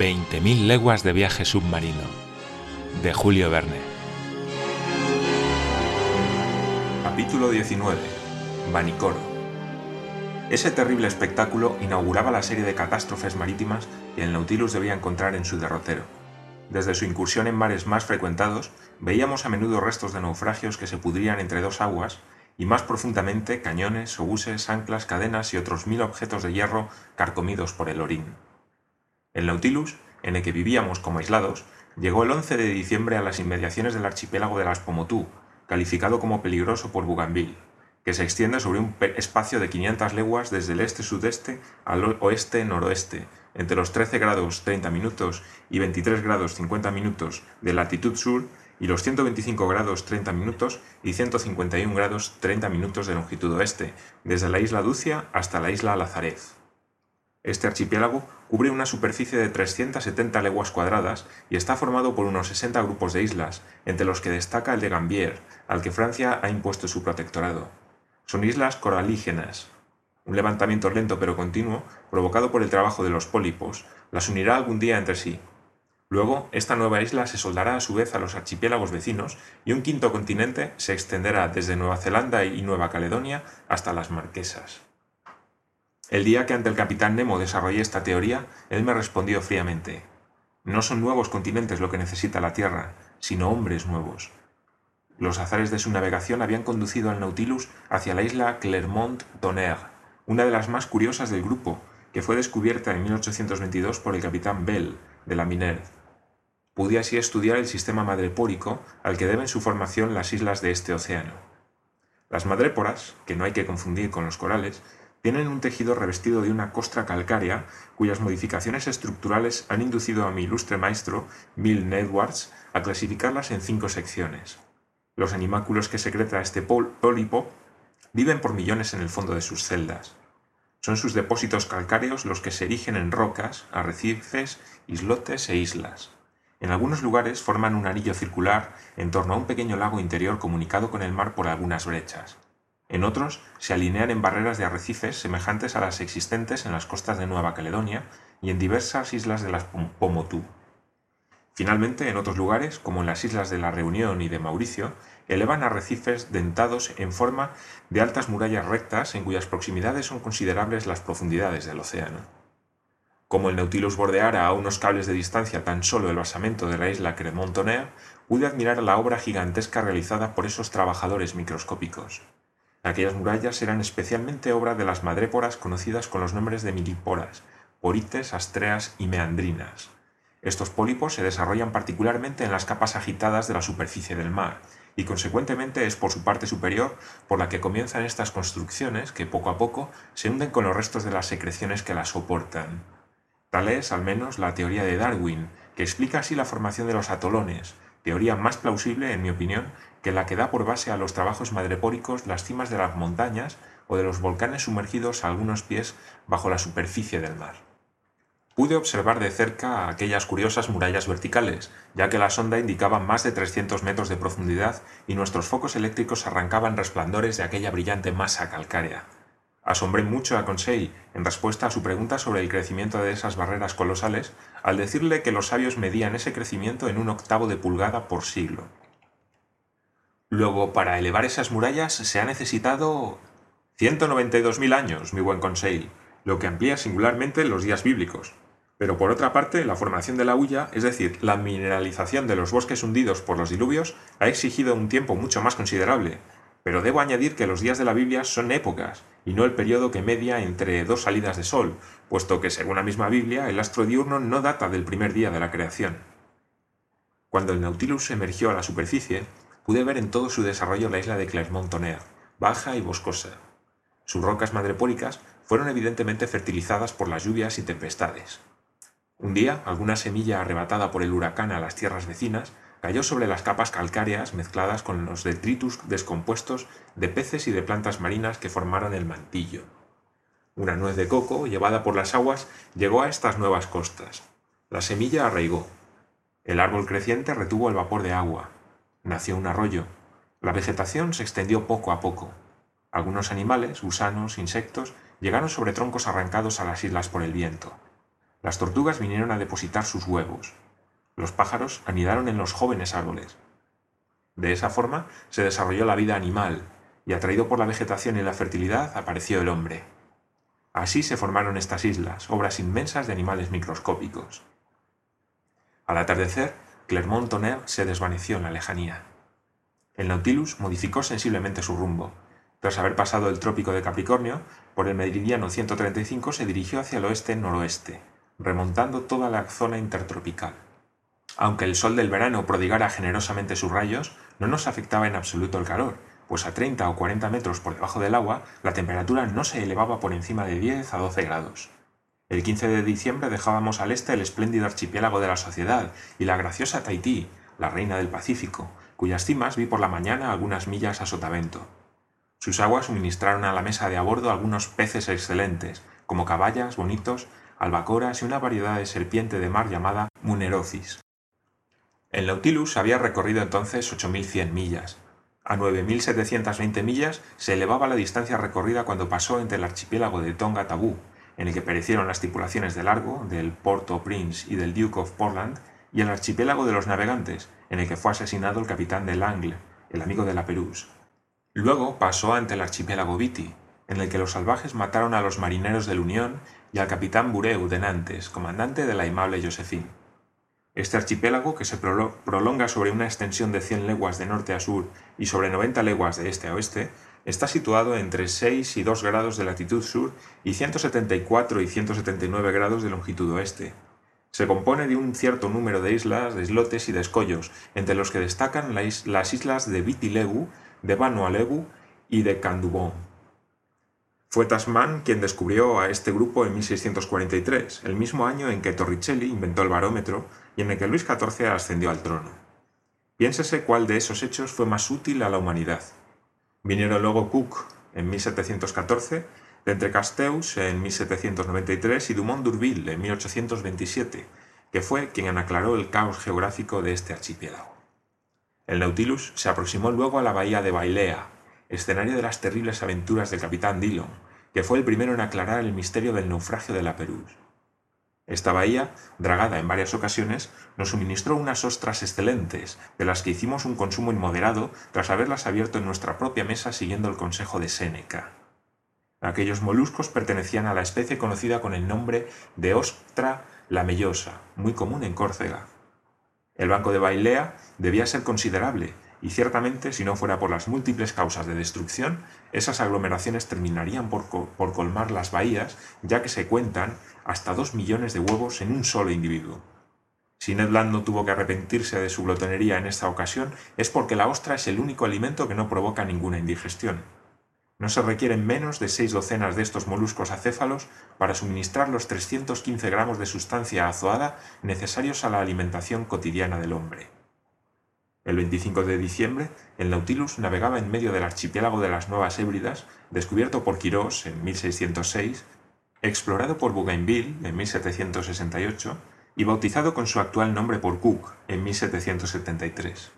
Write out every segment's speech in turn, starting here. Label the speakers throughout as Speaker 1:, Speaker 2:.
Speaker 1: 20.000 leguas de viaje submarino, de Julio Verne.
Speaker 2: Capítulo 19. Vanicoro. Ese terrible espectáculo inauguraba la serie de catástrofes marítimas que el Nautilus debía encontrar en su derrotero. Desde su incursión en mares más frecuentados, veíamos a menudo restos de naufragios que se pudrían entre dos aguas y más profundamente cañones, obuses, anclas, cadenas y otros mil objetos de hierro carcomidos por el orín. El Nautilus, en el que vivíamos como aislados, llegó el 11 de diciembre a las inmediaciones del archipiélago de las Pomotú, calificado como peligroso por Bougainville, que se extiende sobre un espacio de 500 leguas desde el este-sudeste al oeste-noroeste, entre los 13 grados 30 minutos y 23 grados 50 minutos de latitud sur y los 125 grados 30 minutos y 151 grados 30 minutos de longitud oeste, desde la isla Ducia hasta la isla Lazarez. Este archipiélago cubre una superficie de 370 leguas cuadradas y está formado por unos 60 grupos de islas, entre los que destaca el de Gambier, al que Francia ha impuesto su protectorado. Son islas coralígenas, un levantamiento lento pero continuo, provocado por el trabajo de los pólipos, las unirá algún día entre sí. Luego, esta nueva isla se soldará a su vez a los archipiélagos vecinos y un quinto continente se extenderá desde Nueva Zelanda y Nueva Caledonia hasta las Marquesas. El día que ante el capitán Nemo desarrollé esta teoría, él me respondió fríamente, no son nuevos continentes lo que necesita la Tierra, sino hombres nuevos. Los azares de su navegación habían conducido al Nautilus hacia la isla Clermont-Tonnerre, una de las más curiosas del grupo, que fue descubierta en 1822 por el capitán Bell, de la Minerve. Pude así estudiar el sistema madrepórico al que deben su formación las islas de este océano. Las madréporas, que no hay que confundir con los corales, tienen un tejido revestido de una costra calcárea cuyas modificaciones estructurales han inducido a mi ilustre maestro, Bill Edwards, a clasificarlas en cinco secciones. Los animáculos que secreta este pólipo viven por millones en el fondo de sus celdas. Son sus depósitos calcáreos los que se erigen en rocas, arrecifes, islotes e islas. En algunos lugares forman un anillo circular en torno a un pequeño lago interior comunicado con el mar por algunas brechas. En otros se alinean en barreras de arrecifes semejantes a las existentes en las costas de Nueva Caledonia y en diversas islas de las Pomotú. Finalmente, en otros lugares, como en las islas de la Reunión y de Mauricio, elevan arrecifes dentados en forma de altas murallas rectas en cuyas proximidades son considerables las profundidades del océano. Como el Nautilus bordeara a unos cables de distancia tan solo el basamento de la isla Cremont-Tonnerre, pude admirar la obra gigantesca realizada por esos trabajadores microscópicos. Aquellas murallas eran especialmente obra de las madréporas conocidas con los nombres de miliporas, porites, astreas y meandrinas. Estos pólipos se desarrollan particularmente en las capas agitadas de la superficie del mar, y consecuentemente es por su parte superior por la que comienzan estas construcciones que poco a poco se hunden con los restos de las secreciones que las soportan. Tal es, al menos, la teoría de Darwin, que explica así la formación de los atolones, teoría más plausible, en mi opinión, que la que da por base a los trabajos madrepóricos las cimas de las montañas o de los volcanes sumergidos a algunos pies bajo la superficie del mar. Pude observar de cerca aquellas curiosas murallas verticales, ya que la sonda indicaba más de 300 metros de profundidad y nuestros focos eléctricos arrancaban resplandores de aquella brillante masa calcárea. Asombré mucho a Conseil en respuesta a su pregunta sobre el crecimiento de esas barreras colosales al decirle que los sabios medían ese crecimiento en un octavo de pulgada por siglo. Luego, para elevar esas murallas se ha necesitado 192.000 años, mi buen Conseil, lo que amplía singularmente los días bíblicos. Pero por otra parte, la formación de la hulla, es decir, la mineralización de los bosques hundidos por los diluvios, ha exigido un tiempo mucho más considerable. Pero debo añadir que los días de la Biblia son épocas, y no el periodo que media entre dos salidas de sol, puesto que según la misma Biblia, el astro diurno no data del primer día de la creación. Cuando el Nautilus emergió a la superficie, pude ver en todo su desarrollo la isla de Clermont-Tonnerre, baja y boscosa. Sus rocas madrepóricas fueron evidentemente fertilizadas por las lluvias y tempestades. Un día, alguna semilla arrebatada por el huracán a las tierras vecinas cayó sobre las capas calcáreas mezcladas con los detritus descompuestos de peces y de plantas marinas que formaron el mantillo. Una nuez de coco, llevada por las aguas, llegó a estas nuevas costas. La semilla arraigó. El árbol creciente retuvo el vapor de agua. Nació un arroyo. La vegetación se extendió poco a poco. Algunos animales, gusanos, insectos, llegaron sobre troncos arrancados a las islas por el viento. Las tortugas vinieron a depositar sus huevos. Los pájaros anidaron en los jóvenes árboles. De esa forma se desarrolló la vida animal, y atraído por la vegetación y la fertilidad apareció el hombre. Así se formaron estas islas, obras inmensas de animales microscópicos. Al atardecer, Clermont-Tonnerre se desvaneció en la lejanía. El Nautilus modificó sensiblemente su rumbo. Tras haber pasado el trópico de Capricornio, por el meridiano 135 se dirigió hacia el oeste-noroeste, remontando toda la zona intertropical. Aunque el sol del verano prodigara generosamente sus rayos, no nos afectaba en absoluto el calor, pues a 30 o 40 metros por debajo del agua la temperatura no se elevaba por encima de 10 a 12 grados. El 15 de diciembre dejábamos al este el espléndido archipiélago de la Sociedad y la graciosa Tahití, la reina del Pacífico, cuyas cimas vi por la mañana algunas millas a sotavento. Sus aguas suministraron a la mesa de a bordo algunos peces excelentes, como caballas, bonitos, albacoras y una variedad de serpiente de mar llamada Munerosis. El Nautilus había recorrido entonces 8.100 millas. A 9.720 millas se elevaba la distancia recorrida cuando pasó entre el archipiélago de Tonga Tabú, en el que perecieron las tripulaciones de Largo, del Porto Prince y del Duke of Portland, y el archipiélago de los navegantes, en el que fue asesinado el capitán de Langle, el amigo de la Perús. Luego pasó ante el archipiélago Viti, en el que los salvajes mataron a los marineros del Unión y al capitán Bureu de Nantes, comandante de la aimable Josephine. Este archipiélago, que se prolonga sobre una extensión de 100 leguas de norte a sur y sobre 90 leguas de este a oeste, Está situado entre 6 y 2 grados de latitud sur y 174 y 179 grados de longitud oeste. Se compone de un cierto número de islas, de islotes y de escollos, entre los que destacan las islas de Vitilegu, de Vanualegu y de Candubón. Fue Tasman quien descubrió a este grupo en 1643, el mismo año en que Torricelli inventó el barómetro y en el que Luis XIV ascendió al trono. Piénsese cuál de esos hechos fue más útil a la humanidad. Vinieron luego Cook en 1714, D'Entrecasteaux en 1793 y Dumont d'Urville en 1827, que fue quien aclaró el caos geográfico de este archipiélago. El Nautilus se aproximó luego a la bahía de Bailea, escenario de las terribles aventuras del capitán Dillon, que fue el primero en aclarar el misterio del naufragio de la Perú. Esta bahía, dragada en varias ocasiones, nos suministró unas ostras excelentes, de las que hicimos un consumo inmoderado tras haberlas abierto en nuestra propia mesa siguiendo el consejo de Séneca. Aquellos moluscos pertenecían a la especie conocida con el nombre de ostra lamellosa, muy común en Córcega. El banco de Bailea debía ser considerable, y ciertamente si no fuera por las múltiples causas de destrucción, esas aglomeraciones terminarían por, colmar las bahías, ya que se cuentan hasta dos millones de huevos en un solo individuo. Si Ned Land no tuvo que arrepentirse de su glotonería en esta ocasión, es porque la ostra es el único alimento que no provoca ninguna indigestión. No se requieren menos de seis docenas de estos moluscos acéfalos para suministrar los 315 gramos de sustancia azoada necesarios a la alimentación cotidiana del hombre. El 25 de diciembre, el Nautilus navegaba en medio del archipiélago de las Nuevas Hébridas, descubierto por Quirós en 1606, explorado por Bougainville en 1768 y bautizado con su actual nombre por Cook en 1773.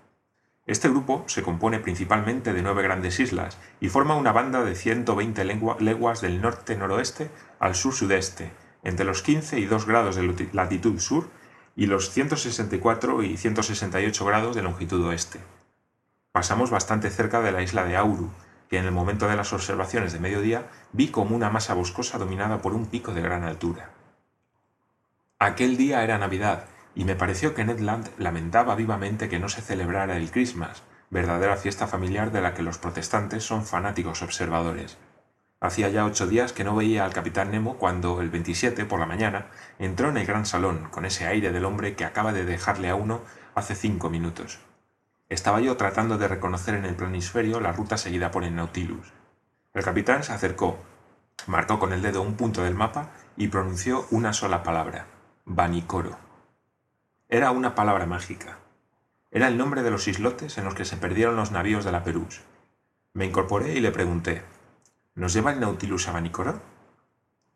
Speaker 2: Este grupo se compone principalmente de nueve grandes islas y forma una banda de 120 leguas del norte-noroeste al sur-sudeste, entre los 15 y 2 grados de latitud sur y los 164 y 168 grados de longitud oeste. Pasamos bastante cerca de la isla de Auru, que en el momento de las observaciones de mediodía vi como una masa boscosa dominada por un pico de gran altura. Aquel día era Navidad, y me pareció que Ned Land lamentaba vivamente que no se celebrara el Christmas, verdadera fiesta familiar de la que los protestantes son fanáticos observadores. Hacía ya ocho días que no veía al capitán Nemo cuando, el 27 por la mañana, entró en el gran salón con ese aire del hombre que acaba de dejarle a uno hace cinco minutos. Estaba yo tratando de reconocer en el planisferio la ruta seguida por el Nautilus. El capitán se acercó, marcó con el dedo un punto del mapa y pronunció una sola palabra, Vanicoro. Era una palabra mágica. Era el nombre de los islotes en los que se perdieron los navíos de la Perús. Me incorporé y le pregunté, ¿Nos lleva el Nautilus a Vanicoro?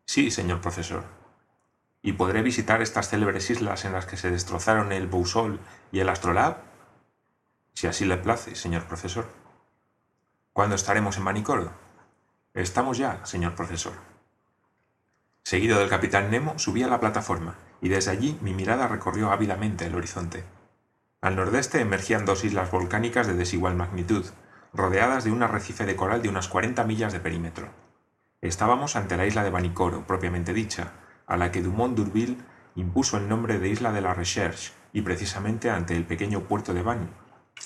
Speaker 2: Sí, señor profesor. ¿Y podré visitar estas célebres islas en las que se destrozaron el Bousol y el Astrolab? Si así le place, señor profesor. ¿Cuándo estaremos en Vanicoro? Estamos ya, señor profesor. Seguido del capitán Nemo, subí a la plataforma, y desde allí mi mirada recorrió ávidamente el horizonte. Al nordeste emergían dos islas volcánicas de desigual magnitud, rodeadas de un arrecife de coral de unas 40 millas de perímetro. Estábamos ante la isla de Banicoro, propiamente dicha, a la que Dumont d'Urville impuso el nombre de Isla de la Recherche, y precisamente ante el pequeño puerto de Bani,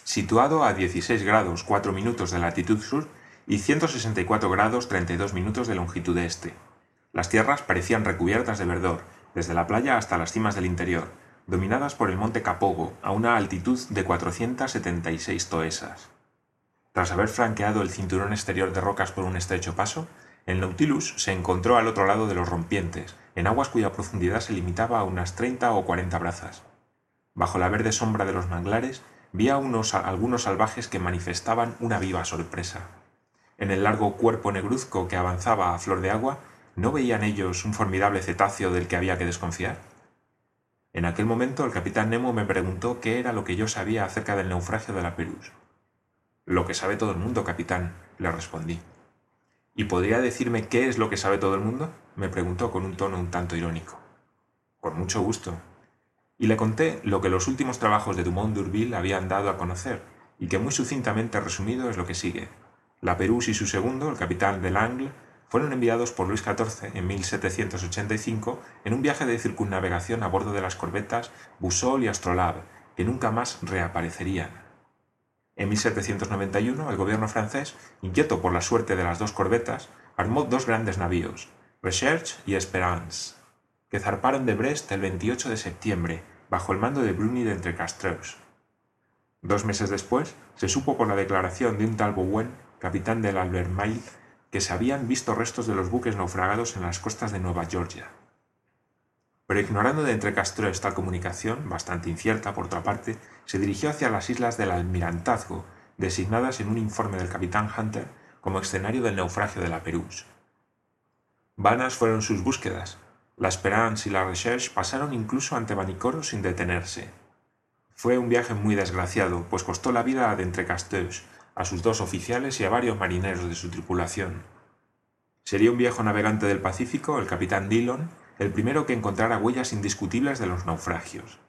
Speaker 2: situado a 16 grados 4 minutos de latitud sur y 164 grados 32 minutos de longitud este. Las tierras parecían recubiertas de verdor, desde la playa hasta las cimas del interior, dominadas por el monte Capogo, a una altitud de 476 toesas. Tras haber franqueado el cinturón exterior de rocas por un estrecho paso, el Nautilus se encontró al otro lado de los rompientes, en aguas cuya profundidad se limitaba a unas 30 o 40 brazas. Bajo la verde sombra de los manglares vi a unos, algunos salvajes que manifestaban una viva sorpresa. En el largo cuerpo negruzco que avanzaba a flor de agua, ¿no veían ellos un formidable cetáceo del que había que desconfiar? En aquel momento el capitán Nemo me preguntó qué era lo que yo sabía acerca del naufragio de la Perus. Lo que sabe todo el mundo, capitán, le respondí. ¿Y podría decirme qué es lo que sabe todo el mundo? me preguntó con un tono un tanto irónico. Con mucho gusto. Y le conté lo que los últimos trabajos de Dumont d'Urville habían dado a conocer, y que muy sucintamente resumido es lo que sigue. La Perús y su segundo, el capitán de Langle, fueron enviados por Luis XIV en 1785 en un viaje de circunnavegación a bordo de las corbetas Boussole y Astrolabe, que nunca más reaparecerían. En 1791 el gobierno francés, inquieto por la suerte de las dos corbetas, armó dos grandes navíos, Recherche y Esperance, que zarparon de Brest el 28 de septiembre, bajo el mando de Bruni de Entrecastreus. Dos meses después, se supo por la declaración de un tal Bowen, capitán del Albermail, que se habían visto restos de los buques naufragados en las costas de Nueva Georgia. Pero ignorando de Entrecastreus esta comunicación, bastante incierta por otra parte, se dirigió hacia las islas del Almirantazgo, designadas en un informe del capitán Hunter como escenario del naufragio de la Perús. Vanas fueron sus búsquedas. La Esperance y la Recherche pasaron incluso ante Vanicoro sin detenerse. Fue un viaje muy desgraciado, pues costó la vida a D'Entrecasteaux, a sus dos oficiales y a varios marineros de su tripulación. Sería un viejo navegante del Pacífico, el capitán Dillon, el primero que encontrara huellas indiscutibles de los naufragios.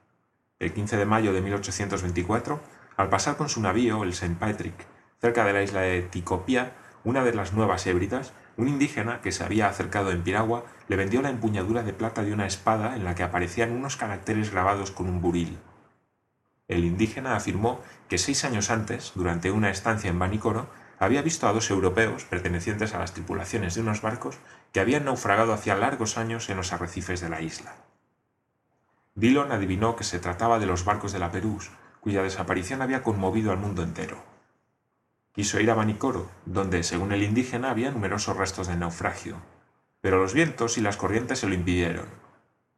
Speaker 2: El 15 de mayo de 1824, al pasar con su navío, el St. Patrick, cerca de la isla de Ticopia, una de las Nuevas Hébridas, un indígena que se había acercado en piragua le vendió la empuñadura de plata de una espada en la que aparecían unos caracteres grabados con un buril. El indígena afirmó que seis años antes, durante una estancia en Banicoro, había visto a dos europeos pertenecientes a las tripulaciones de unos barcos que habían naufragado hacía largos años en los arrecifes de la isla. Dillon adivinó que se trataba de los barcos de la Perús, cuya desaparición había conmovido al mundo entero. Quiso ir a Banicoro, donde, según el indígena, había numerosos restos de naufragio, pero los vientos y las corrientes se lo impidieron.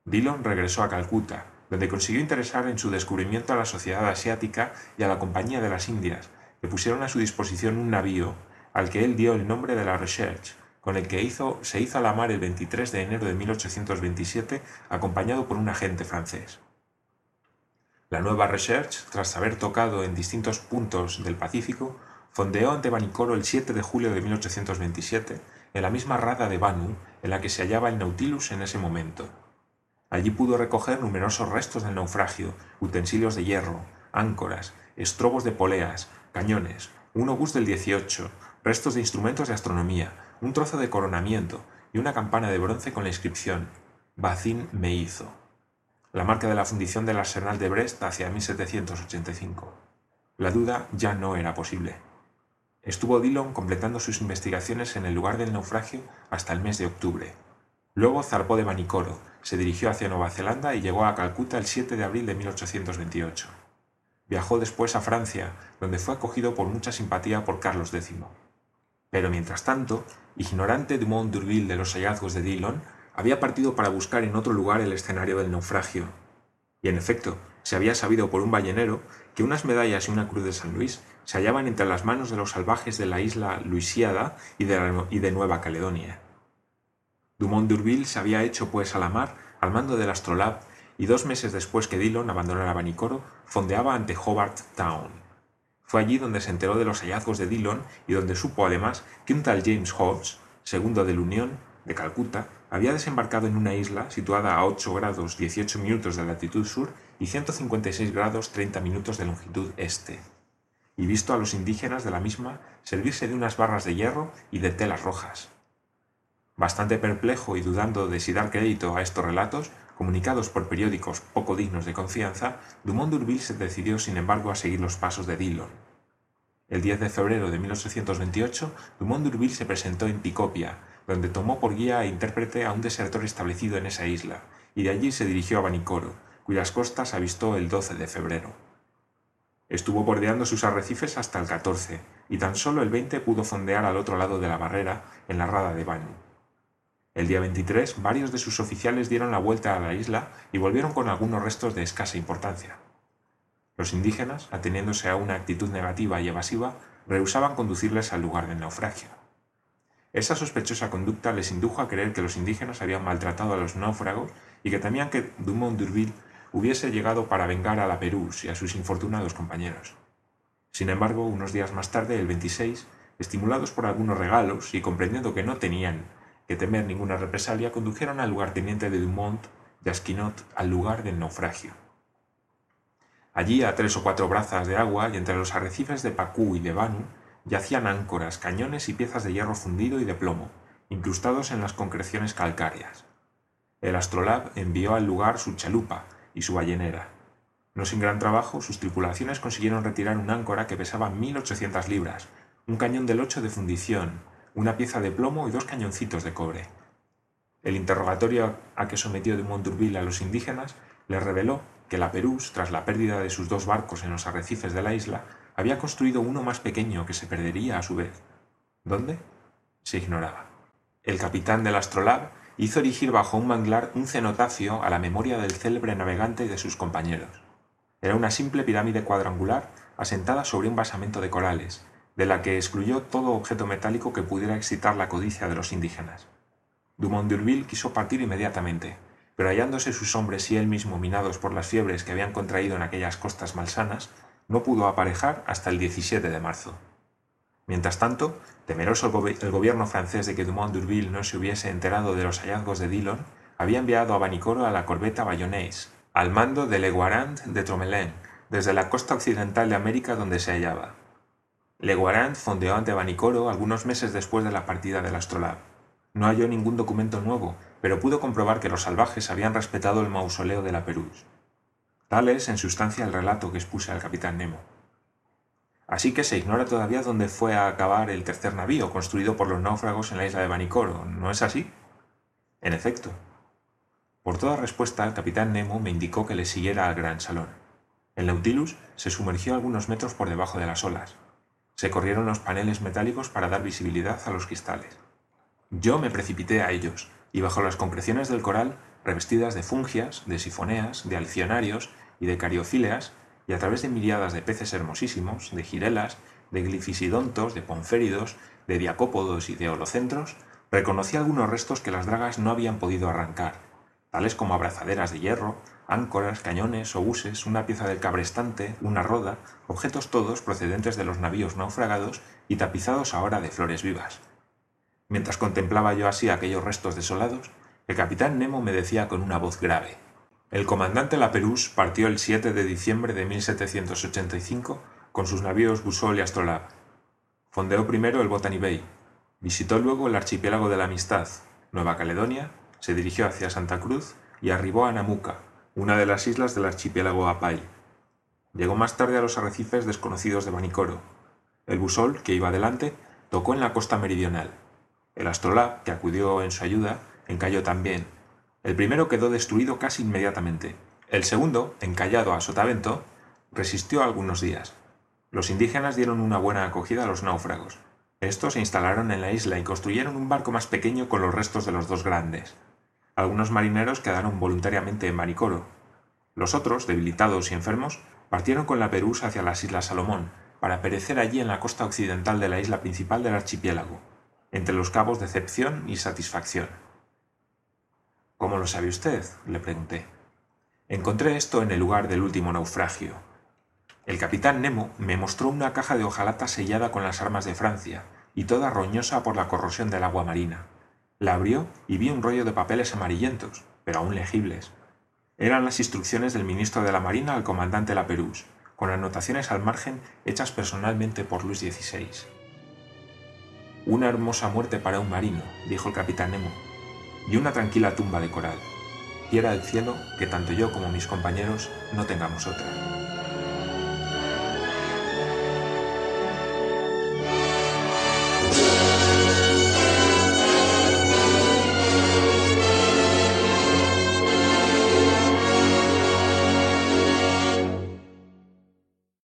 Speaker 2: Dillon regresó a Calcuta, donde consiguió interesar en su descubrimiento a la sociedad asiática y a la Compañía de las Indias, que pusieron a su disposición un navío, al que él dio el nombre de la Recherche, con el que se hizo a la mar el 23 de enero de 1827, acompañado por un agente francés. La nueva Recherche, tras haber tocado en distintos puntos del Pacífico, fondeó ante Vanicoro el 7 de julio de 1827 en la misma rada de Banu en la que se hallaba el Nautilus en ese momento. Allí pudo recoger numerosos restos del naufragio, utensilios de hierro, áncoras, estrobos de poleas, cañones, un obús del 18, restos de instrumentos de astronomía, un trozo de coronamiento y una campana de bronce con la inscripción Bacín me hizo, la marca de la fundición del arsenal de Brest hacia 1785. La duda ya no era posible. Estuvo Dillon completando sus investigaciones en el lugar del naufragio hasta el mes de octubre. Luego zarpó de Vanicoro, se dirigió hacia Nueva Zelanda y llegó a Calcuta el 7 de abril de 1828. Viajó después a Francia, donde fue acogido por mucha simpatía por Carlos X. Pero mientras tanto, ignorante Dumont d'Urville de los hallazgos de Dillon, había partido para buscar en otro lugar el escenario del naufragio. Y en efecto, se había sabido por un ballenero que unas medallas y una cruz de San Luis se hallaban entre las manos de los salvajes de la isla Luisiada y de, Nueva Caledonia. Dumont d'Urville se había hecho pues a la mar al mando del Astrolabe y dos meses después que Dillon abandonara Vanicoro, fondeaba ante Hobart Town. Fue allí donde se enteró de los hallazgos de Dillon y donde supo además que un tal James Hobbs, segundo de la Unión, de Calcuta, había desembarcado en una isla situada a 8 grados 18 minutos de latitud sur y 156 grados 30 minutos de longitud este, y visto a los indígenas de la misma servirse de unas barras de hierro y de telas rojas. Bastante perplejo y dudando de si dar crédito a estos relatos, comunicados por periódicos poco dignos de confianza, Dumont d'Urville se decidió sin embargo a seguir los pasos de Dillon. El 10 de febrero de 1828, Dumont d'Urville se presentó en Picopia, donde tomó por guía e intérprete a un desertor establecido en esa isla, y de allí se dirigió a Vanicoro, cuyas costas avistó el 12 de febrero. Estuvo bordeando sus arrecifes hasta el 14, y tan solo el 20 pudo fondear al otro lado de la barrera, en la rada de Banu. El día 23, varios de sus oficiales dieron la vuelta a la isla y volvieron con algunos restos de escasa importancia. Los indígenas, ateniéndose a una actitud negativa y evasiva, rehusaban conducirles al lugar del naufragio. Esa sospechosa conducta les indujo a creer que los indígenas habían maltratado a los náufragos y que temían que Dumont d'Urville hubiese llegado para vengar a la Perús y a sus infortunados compañeros. Sin embargo, unos días más tarde, el 26, estimulados por algunos regalos y comprendiendo que no tenían que temer ninguna represalia, condujeron al lugarteniente de Dumont, Jasquinot, al lugar del naufragio. Allí, a tres o cuatro brazas de agua y entre los arrecifes de Pacú y de Banu, yacían áncoras, cañones y piezas de hierro fundido y de plomo, incrustados en las concreciones calcáreas. El astrolab envió al lugar su chalupa y su ballenera. No sin gran trabajo, sus tripulaciones consiguieron retirar un áncora que pesaba 1.800 libras, un cañón del 8 de fundición, una pieza de plomo y dos cañoncitos de cobre. El interrogatorio a que sometió de Monturville a los indígenas les reveló que la Perús, tras la pérdida de sus dos barcos en los arrecifes de la isla, había construido uno más pequeño que se perdería a su vez. ¿Dónde? Se ignoraba. El capitán del astrolab hizo erigir bajo un manglar un cenotafio a la memoria del célebre navegante y de sus compañeros. Era una simple pirámide cuadrangular asentada sobre un basamento de corales, de la que excluyó todo objeto metálico que pudiera excitar la codicia de los indígenas. Dumont d'Urville quiso partir inmediatamente, pero hallándose sus hombres y él mismo minados por las fiebres que habían contraído en aquellas costas malsanas, no pudo aparejar hasta el 17 de marzo. Mientras tanto, temeroso el, gobierno francés de que Dumont d'Urville no se hubiese enterado de los hallazgos de Dillon, había enviado a Vanicoro a la corbeta Bayonnaise, al mando de Leguarand de Tromelin, desde la costa occidental de América donde se hallaba. Leguarand fondeó ante Vanicoro algunos meses después de la partida del Astrolabe. No halló ningún documento nuevo, pero pudo comprobar que los salvajes habían respetado el mausoleo de la Perús. Tal es, en sustancia, el relato que expuse al capitán Nemo. Así que se ignora todavía dónde fue a acabar el tercer navío construido por los náufragos en la isla de Banicoro, ¿no es así? En efecto. Por toda respuesta, el capitán Nemo me indicó que le siguiera al gran salón. El Nautilus se sumergió algunos metros por debajo de las olas. Se corrieron los paneles metálicos para dar visibilidad a los cristales. Yo me precipité a ellos, y bajo las concreciones del coral revestidas de fungias, de sifoneas, de alcionarios y de cariofíleas, y a través de miriadas de peces hermosísimos, de girelas, de glifisidontos, de ponféridos, de diacópodos y de holocentros, reconocí algunos restos que las dragas no habían podido arrancar, tales como abrazaderas de hierro, áncoras, cañones, obuses, una pieza del cabrestante, una roda, objetos todos procedentes de los navíos naufragados y tapizados ahora de flores vivas. Mientras contemplaba yo así aquellos restos desolados, el capitán Nemo me decía con una voz grave. El comandante Laperús partió el 7 de diciembre de 1785 con sus navíos Busol y Astrolabe. Fondeó primero el Botany Bay, visitó luego el archipiélago de la Amistad, Nueva Caledonia, se dirigió hacia Santa Cruz y arribó a Namuca, una de las islas del archipiélago Apay. Llegó más tarde a los arrecifes desconocidos de Banicoro. El Busol, que iba adelante, tocó en la costa meridional. El Astrolabe, que acudió en su ayuda, encalló también. El primero quedó destruido casi inmediatamente. El segundo, encallado a sotavento, resistió algunos días. Los indígenas dieron una buena acogida a los náufragos. Estos se instalaron en la isla y construyeron un barco más pequeño con los restos de los dos grandes. Algunos marineros quedaron voluntariamente en Maricoro. Los otros, debilitados y enfermos, partieron con la Perús hacia las Islas Salomón, para perecer allí en la costa occidental de la isla principal del archipiélago, entre los cabos Decepción y Satisfacción. ¿Cómo lo sabe usted? le pregunté. Encontré esto en el lugar del último naufragio. El capitán Nemo me mostró una caja de hojalata sellada con las armas de Francia y toda roñosa por la corrosión del agua marina. La abrió y vi un rollo de papeles amarillentos, pero aún legibles. Eran las instrucciones del ministro de la Marina al comandante Laperouse, con anotaciones al margen hechas personalmente por Luis XVI. Una hermosa muerte para un marino, dijo el capitán Nemo, y una tranquila tumba de coral. Quiera el cielo que tanto yo como mis compañeros no tengamos otra.